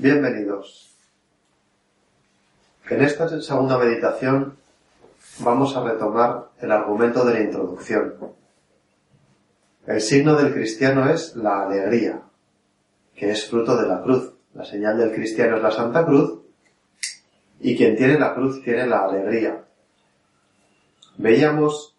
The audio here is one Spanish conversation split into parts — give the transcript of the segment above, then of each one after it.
Bienvenidos. En esta segunda meditación vamos a retomar el argumento de la introducción. El signo del cristiano es la alegría, que es fruto de la cruz. La señal del cristiano es la Santa Cruz y quien tiene la cruz tiene la alegría. Veíamos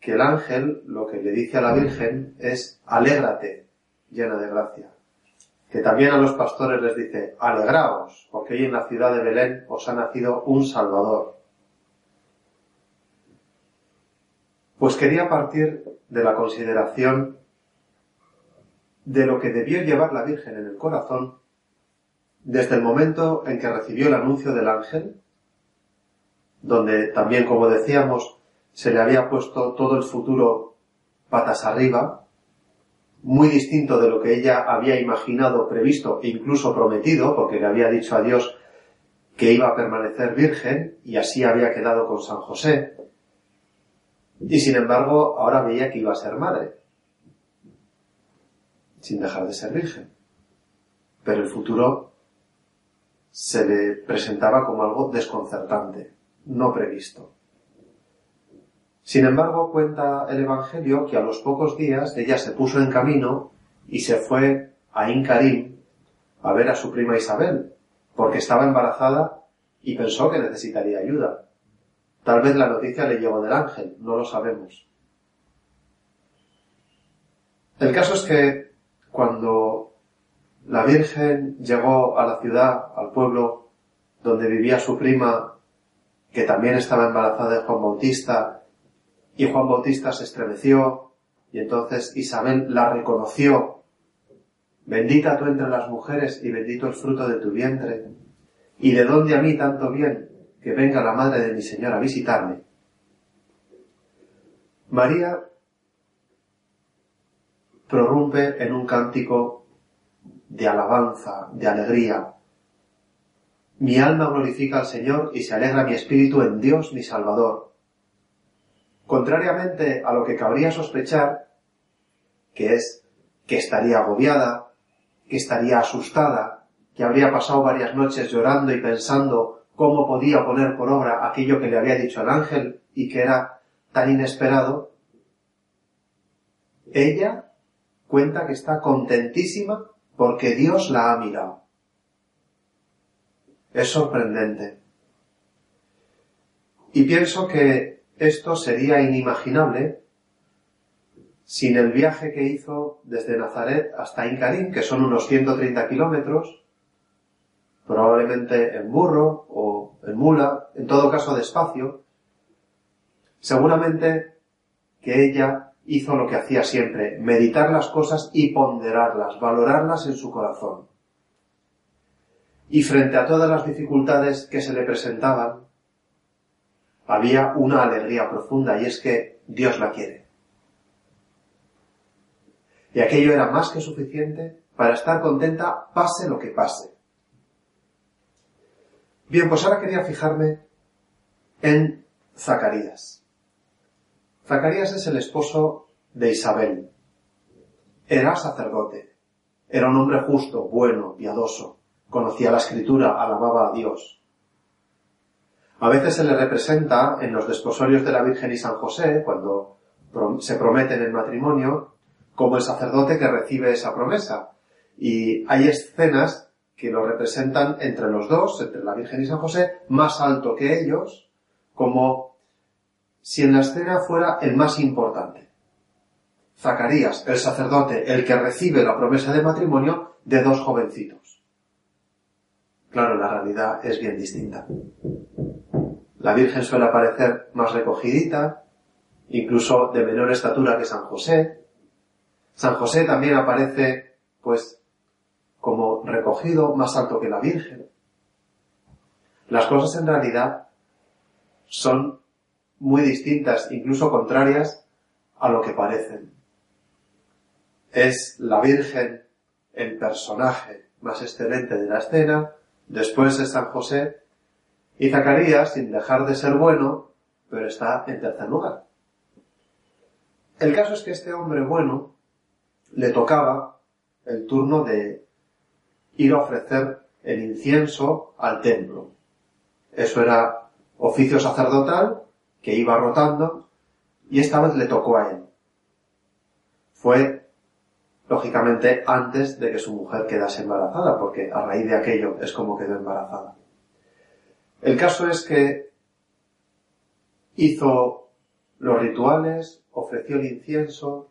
que el ángel lo que le dice a la Virgen es alégrate, llena de gracia que también a los pastores les dice, alegraos, porque hoy en la ciudad de Belén os ha nacido un Salvador. Pues quería partir de la consideración de lo que debió llevar la Virgen en el corazón desde el momento en que recibió el anuncio del ángel, donde también, como decíamos, se le había puesto todo el futuro patas arriba, muy distinto de lo que ella había imaginado, previsto e incluso prometido, porque le había dicho a Dios que iba a permanecer virgen y así había quedado con San José. Y sin embargo, ahora veía que iba a ser madre, sin dejar de ser virgen. Pero el futuro se le presentaba como algo desconcertante, no previsto. Sin embargo, cuenta el Evangelio que a los pocos días ella se puso en camino y se fue a Incarim a ver a su prima Isabel, porque estaba embarazada y pensó que necesitaría ayuda. Tal vez la noticia le llegó del ángel, no lo sabemos. El caso es que cuando la Virgen llegó a la ciudad, al pueblo donde vivía su prima, que también estaba embarazada de Juan Bautista, y Juan Bautista se estremeció y entonces Isabel la reconoció. Bendita tú entre las mujeres y bendito el fruto de tu vientre. ¿Y de dónde a mí tanto bien que venga la madre de mi Señor a visitarme? María prorrumpe en un cántico de alabanza, de alegría. Mi alma glorifica al Señor y se alegra mi espíritu en Dios mi Salvador Contrariamente a lo que cabría sospechar, que es que estaría agobiada, que estaría asustada, que habría pasado varias noches llorando y pensando cómo podía poner por obra aquello que le había dicho el ángel y que era tan inesperado, ella cuenta que está contentísima porque Dios la ha mirado. Es sorprendente. Y pienso que esto sería inimaginable sin el viaje que hizo desde Nazaret hasta Incarín, que son unos 130 kilómetros, probablemente en burro o en mula, en todo caso despacio, seguramente que ella hizo lo que hacía siempre, meditar las cosas y ponderarlas, valorarlas en su corazón. Y frente a todas las dificultades que se le presentaban, había una alegría profunda y es que Dios la quiere. Y aquello era más que suficiente para estar contenta pase lo que pase. Bien, pues ahora quería fijarme en Zacarías. Zacarías es el esposo de Isabel. Era sacerdote. Era un hombre justo, bueno, piadoso. Conocía la escritura, alababa a Dios. A veces se le representa en los desposorios de la Virgen y San José, cuando se prometen el matrimonio, como el sacerdote que recibe esa promesa. Y hay escenas que lo representan entre los dos, entre la Virgen y San José, más alto que ellos, como si en la escena fuera el más importante. Zacarías, el sacerdote, el que recibe la promesa de matrimonio de dos jovencitos. Claro, la realidad es bien distinta. La Virgen suele aparecer más recogidita, incluso de menor estatura que San José. San José también aparece, pues, como recogido, más alto que la Virgen. Las cosas en realidad son muy distintas, incluso contrarias a lo que parecen. Es la Virgen el personaje más excelente de la escena, después es San José y Zacarías, sin dejar de ser bueno, pero está en tercer lugar. El caso es que este hombre bueno le tocaba el turno de ir a ofrecer el incienso al templo. Eso era oficio sacerdotal que iba rotando y esta vez le tocó a él. Fue, lógicamente, antes de que su mujer quedase embarazada, porque a raíz de aquello es como quedó embarazada. El caso es que hizo los rituales, ofreció el incienso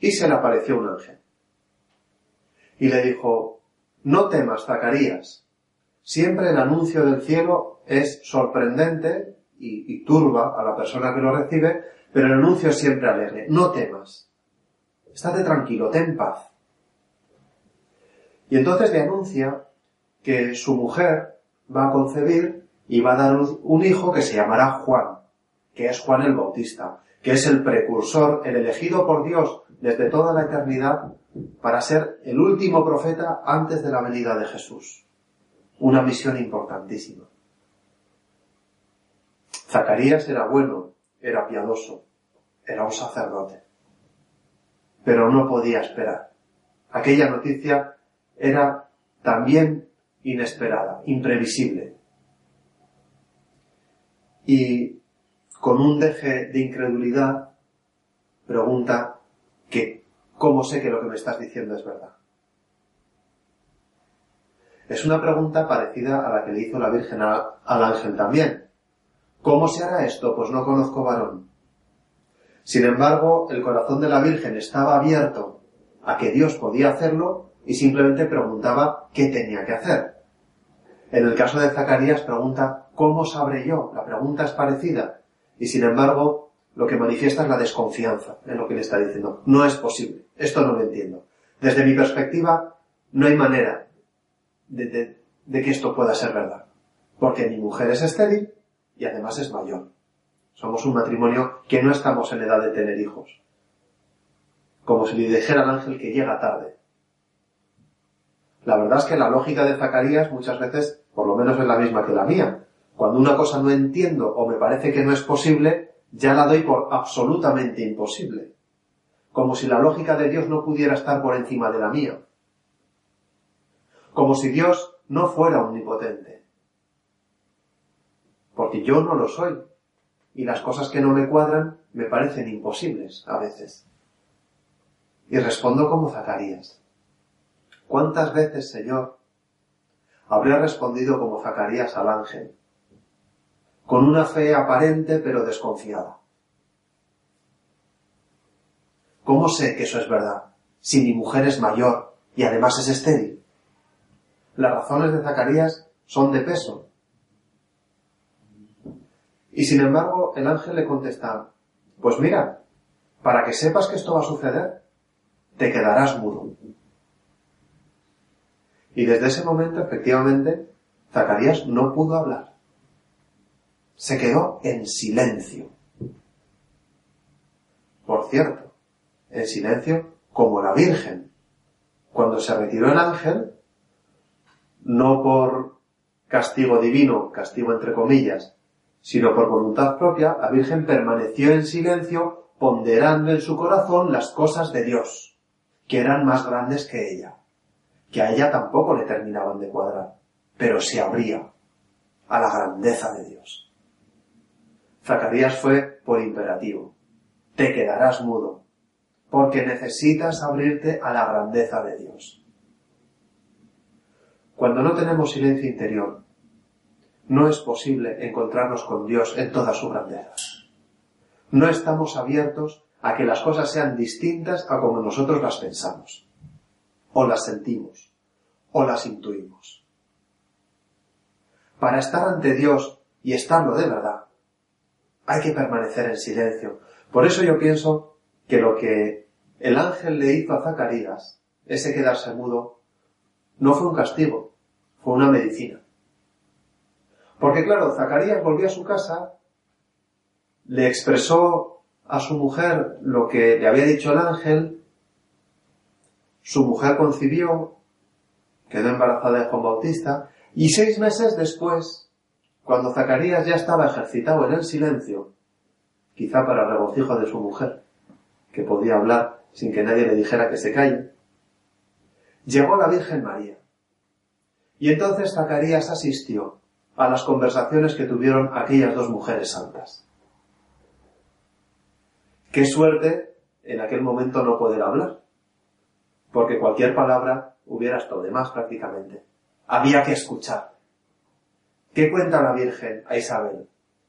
y se le apareció un ángel. Y le dijo, no temas, Zacarías. Siempre el anuncio del cielo es sorprendente y, turba a la persona que lo recibe, pero el anuncio es siempre alegre. No temas. Estate tranquilo, ten paz. Y entonces le anuncia que su mujer va a concebir y va a dar un hijo que se llamará Juan, que es Juan el Bautista, que es el precursor, el elegido por Dios desde toda la eternidad para ser el último profeta antes de la venida de Jesús. Una misión importantísima. Zacarías era bueno, era piadoso, era un sacerdote, pero no podía esperar. Aquella noticia era también inesperada, imprevisible. Y con un deje de incredulidad pregunta que cómo sé que lo que me estás diciendo es verdad. Es una pregunta parecida a la que le hizo la Virgen al ángel también. ¿Cómo se hará esto? Pues no conozco varón. Sin embargo, el corazón de la Virgen estaba abierto a que Dios podía hacerlo y simplemente preguntaba qué tenía que hacer. En el caso de Zacarías pregunta, ¿cómo sabré yo? La pregunta es parecida. Y sin embargo, lo que manifiesta es la desconfianza en lo que le está diciendo. No es posible. Esto no lo entiendo. Desde mi perspectiva, no hay manera de, que esto pueda ser verdad. Porque mi mujer es estéril y además es mayor. Somos un matrimonio que no estamos en edad de tener hijos. Como si le dijera al ángel que llega tarde. La verdad es que la lógica de Zacarías muchas veces, por lo menos es la misma que la mía. Cuando una cosa no entiendo o me parece que no es posible, ya la doy por absolutamente imposible. Como si la lógica de Dios no pudiera estar por encima de la mía. Como si Dios no fuera omnipotente. Porque yo no lo soy. Y las cosas que no me cuadran me parecen imposibles a veces. Y respondo como Zacarías. ¿Cuántas veces, Señor, habría respondido como Zacarías al ángel? Con una fe aparente pero desconfiada. ¿Cómo sé que eso es verdad? Si mi mujer es mayor y además es estéril. Las razones de Zacarías son de peso. Y sin embargo, el ángel le contesta, pues mira, para que sepas que esto va a suceder, te quedarás mudo. Y desde ese momento, efectivamente, Zacarías no pudo hablar. Se quedó en silencio. Por cierto, en silencio como la Virgen. Cuando se retiró el ángel, no por castigo divino, castigo entre comillas, sino por voluntad propia, la Virgen permaneció en silencio ponderando en su corazón las cosas de Dios, que eran más grandes que ella, que a ella tampoco le terminaban de cuadrar, pero se abría a la grandeza de Dios. Zacarías fue por imperativo. Te quedarás mudo, porque necesitas abrirte a la grandeza de Dios. Cuando no tenemos silencio interior, no es posible encontrarnos con Dios en toda su grandeza. No estamos abiertos a que las cosas sean distintas a como nosotros las pensamos, o las sentimos, o las intuimos. Para estar ante Dios y estarlo de verdad, hay que permanecer en silencio. Por eso yo pienso que lo que el ángel le hizo a Zacarías, ese quedarse mudo, no fue un castigo, fue una medicina. Porque claro, Zacarías volvió a su casa, le expresó a su mujer lo que le había dicho el ángel, su mujer concibió, quedó embarazada de Juan Bautista, y seis meses después, cuando Zacarías ya estaba ejercitado en el silencio, quizá para el regocijo de su mujer, que podía hablar sin que nadie le dijera que se calle, llegó la Virgen María. Y entonces Zacarías asistió a las conversaciones que tuvieron aquellas dos mujeres santas. Qué suerte en aquel momento no poder hablar, porque cualquier palabra hubiera estado de más prácticamente. Había que escuchar. ¿Qué cuenta la Virgen a Isabel?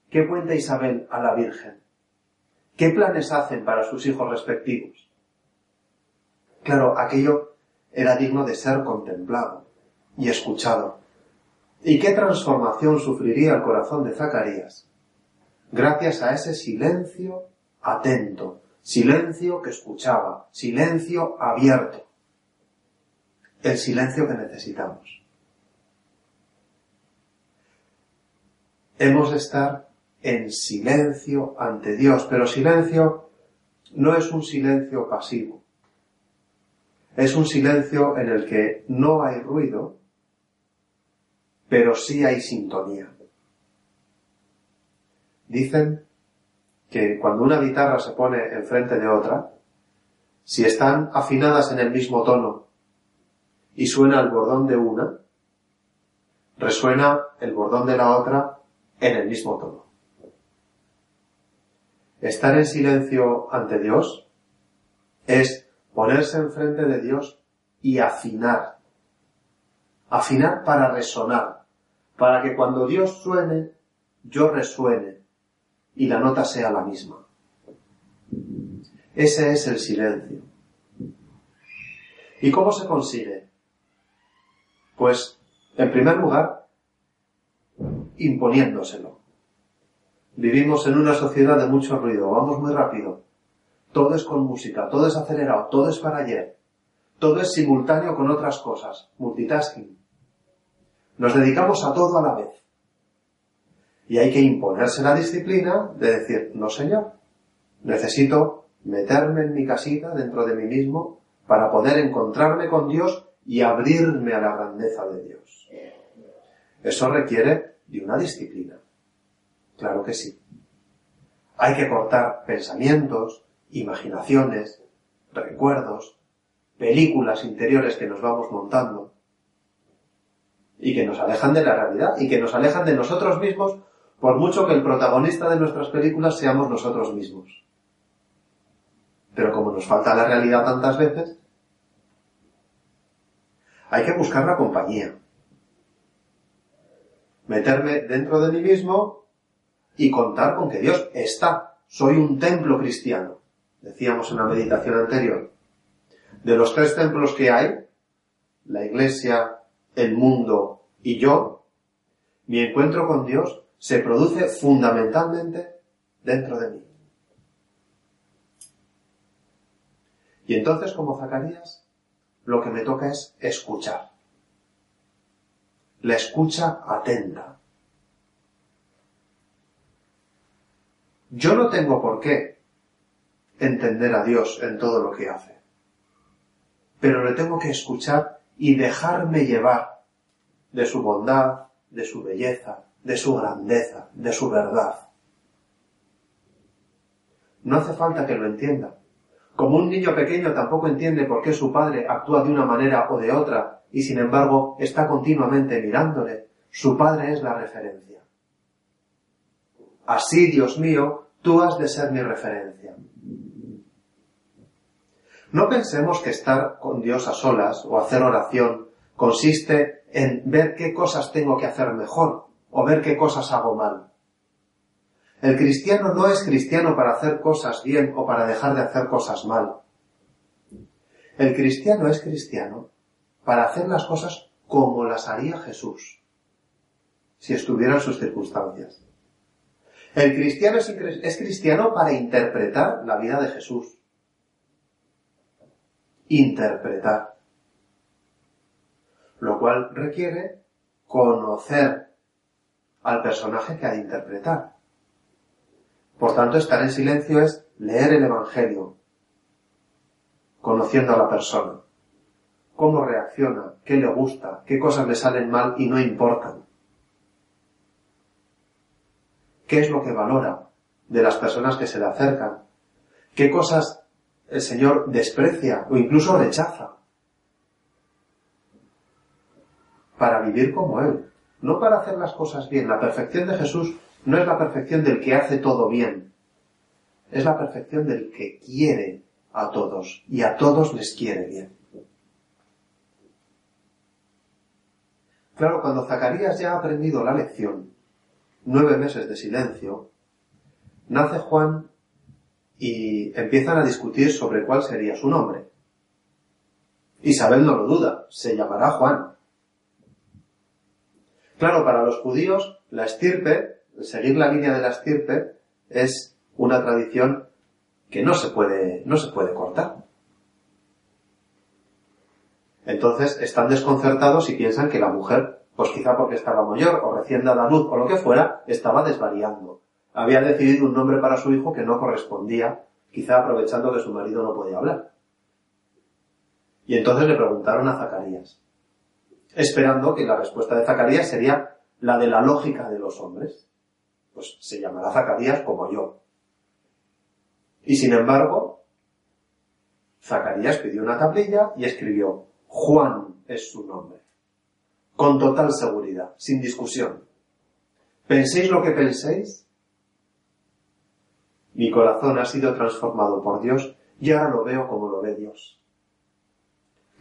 ¿Qué cuenta Isabel a la Virgen? ¿Qué planes hacen para sus hijos respectivos? Claro, aquello era digno de ser contemplado y escuchado. ¿Y qué transformación sufriría el corazón de Zacarías? Gracias a ese silencio atento, silencio que escuchaba, silencio abierto. El silencio que necesitamos. Hemos de estar en silencio ante Dios, pero silencio no es un silencio pasivo. Es un silencio en el que no hay ruido, pero sí hay sintonía. Dicen que cuando una guitarra se pone enfrente de otra, si están afinadas en el mismo tono y suena el bordón de una, resuena el bordón de la otra en el mismo tono. Estar en silencio ante Dios es ponerse enfrente de Dios y afinar. Afinar para resonar, para que cuando Dios suene, yo resuene y la nota sea la misma. Ese es el silencio. ¿Y cómo se consigue? Pues, en primer lugar, imponiéndoselo. Vivimos en una sociedad de mucho ruido, vamos muy rápido. Todo es con música, todo es acelerado, todo es para ayer. Todo es simultáneo con otras cosas, multitasking. Nos dedicamos a todo a la vez. Y hay que imponerse la disciplina de decir, no señor, necesito meterme en mi casita dentro de mí mismo para poder encontrarme con Dios y abrirme a la grandeza de Dios. Eso requiere de una disciplina. Claro que sí. Hay que cortar pensamientos, imaginaciones, recuerdos, películas interiores que nos vamos montando y que nos alejan de la realidad y que nos alejan de nosotros mismos por mucho que el protagonista de nuestras películas seamos nosotros mismos. Pero como nos falta la realidad tantas veces, hay que buscar la compañía. Meterme dentro de mí mismo y contar con que Dios está. Soy un templo cristiano. Decíamos en la meditación anterior. De los tres templos que hay, la iglesia, el mundo y yo, mi encuentro con Dios se produce fundamentalmente dentro de mí. Y entonces, como Zacarías, lo que me toca es escuchar. La escucha atenta. Yo no tengo por qué entender a Dios en todo lo que hace, pero le tengo que escuchar y dejarme llevar de su bondad, de su belleza, de su grandeza, de su verdad. No hace falta que lo entienda. Como un niño pequeño tampoco entiende por qué su padre actúa de una manera o de otra y sin embargo está continuamente mirándole. Su padre es la referencia. Así, Dios mío, tú has de ser mi referencia. No pensemos que estar con Dios a solas o hacer oración consiste en ver qué cosas tengo que hacer mejor o ver qué cosas hago mal. El cristiano no es cristiano para hacer cosas bien o para dejar de hacer cosas mal. El cristiano es cristiano para hacer las cosas como las haría Jesús, si estuviera en sus circunstancias. El cristiano es, es cristiano para interpretar la vida de Jesús. Interpretar. Lo cual requiere conocer al personaje que ha de interpretar. Por tanto, estar en silencio es leer el Evangelio, conociendo a la persona, cómo reacciona, qué le gusta, qué cosas le salen mal y no importan. ¿Qué es lo que valora de las personas que se le acercan? ¿Qué cosas el Señor desprecia o incluso rechaza? para vivir como Él, no para hacer las cosas bien. La perfección de Jesús no es la perfección del que hace todo bien, es la perfección del que quiere a todos y a todos les quiere bien. Claro, cuando Zacarías ya ha aprendido la lección, nueve meses de silencio, nace Juan y empiezan a discutir sobre cuál sería su nombre. Isabel no lo duda, se llamará Juan. Claro, para los judíos, la estirpe, seguir la línea de la estirpe, es una tradición que no se puede, no se puede cortar. Entonces están desconcertados y piensan que la mujer, pues quizá porque estaba mayor o recién dada luz o lo que fuera, estaba desvariando. Había decidido un nombre para su hijo que no correspondía, quizá aprovechando que su marido no podía hablar. Y entonces le preguntaron a Zacarías, esperando que la respuesta de Zacarías sería la de la lógica de los hombres. Pues se llamará Zacarías como yo. Y sin embargo, Zacarías pidió una tablilla y escribió, Juan es su nombre. Con total seguridad, sin discusión. ¿Penséis lo que penséis? Mi corazón ha sido transformado por Dios y ahora lo veo como lo ve Dios.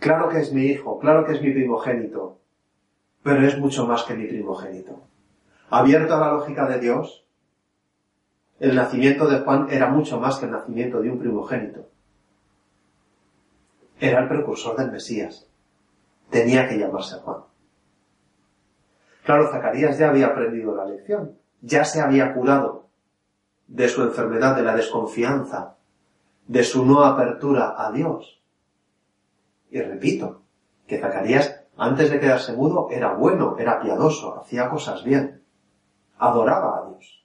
Claro que es mi hijo, claro que es mi primogénito, pero es mucho más que mi primogénito. Abierto a la lógica de Dios, el nacimiento de Juan era mucho más que el nacimiento de un primogénito. Era el precursor del Mesías. Tenía que llamarse Juan. Claro, Zacarías ya había aprendido la lección, ya se había curado de su enfermedad, de la desconfianza, de su no apertura a Dios. Y repito, que Zacarías, antes de quedarse mudo, era bueno, era piadoso, hacía cosas bien, adoraba a Dios.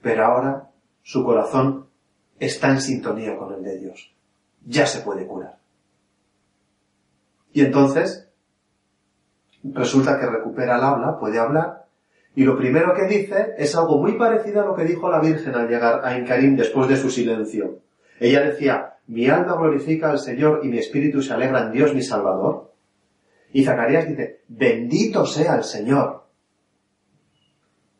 Pero ahora su corazón está en sintonía con el de Dios. Ya se puede curar. Y entonces, resulta que recupera el habla, puede hablar, y lo primero que dice es algo muy parecido a lo que dijo la Virgen al llegar a Encarín después de su silencio. Ella decía, mi alma glorifica al Señor y mi espíritu se alegra en Dios mi Salvador. Y Zacarías dice, bendito sea el Señor.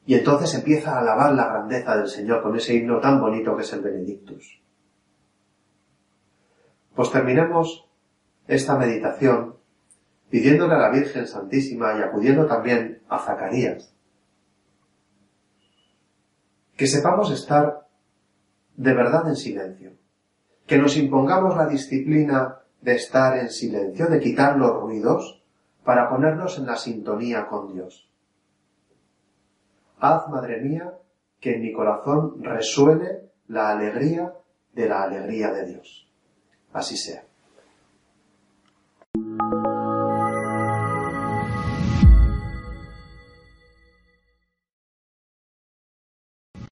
Y entonces empieza a alabar la grandeza del Señor con ese himno tan bonito que es el Benedictus. Pues terminemos esta meditación pidiéndole a la Virgen Santísima y acudiendo también a Zacarías que sepamos estar de verdad en silencio que nos impongamos la disciplina de estar en silencio, de quitar los ruidos, para ponernos en la sintonía con Dios. Haz, Madre mía, que en mi corazón resuene la alegría de la alegría de Dios. Así sea.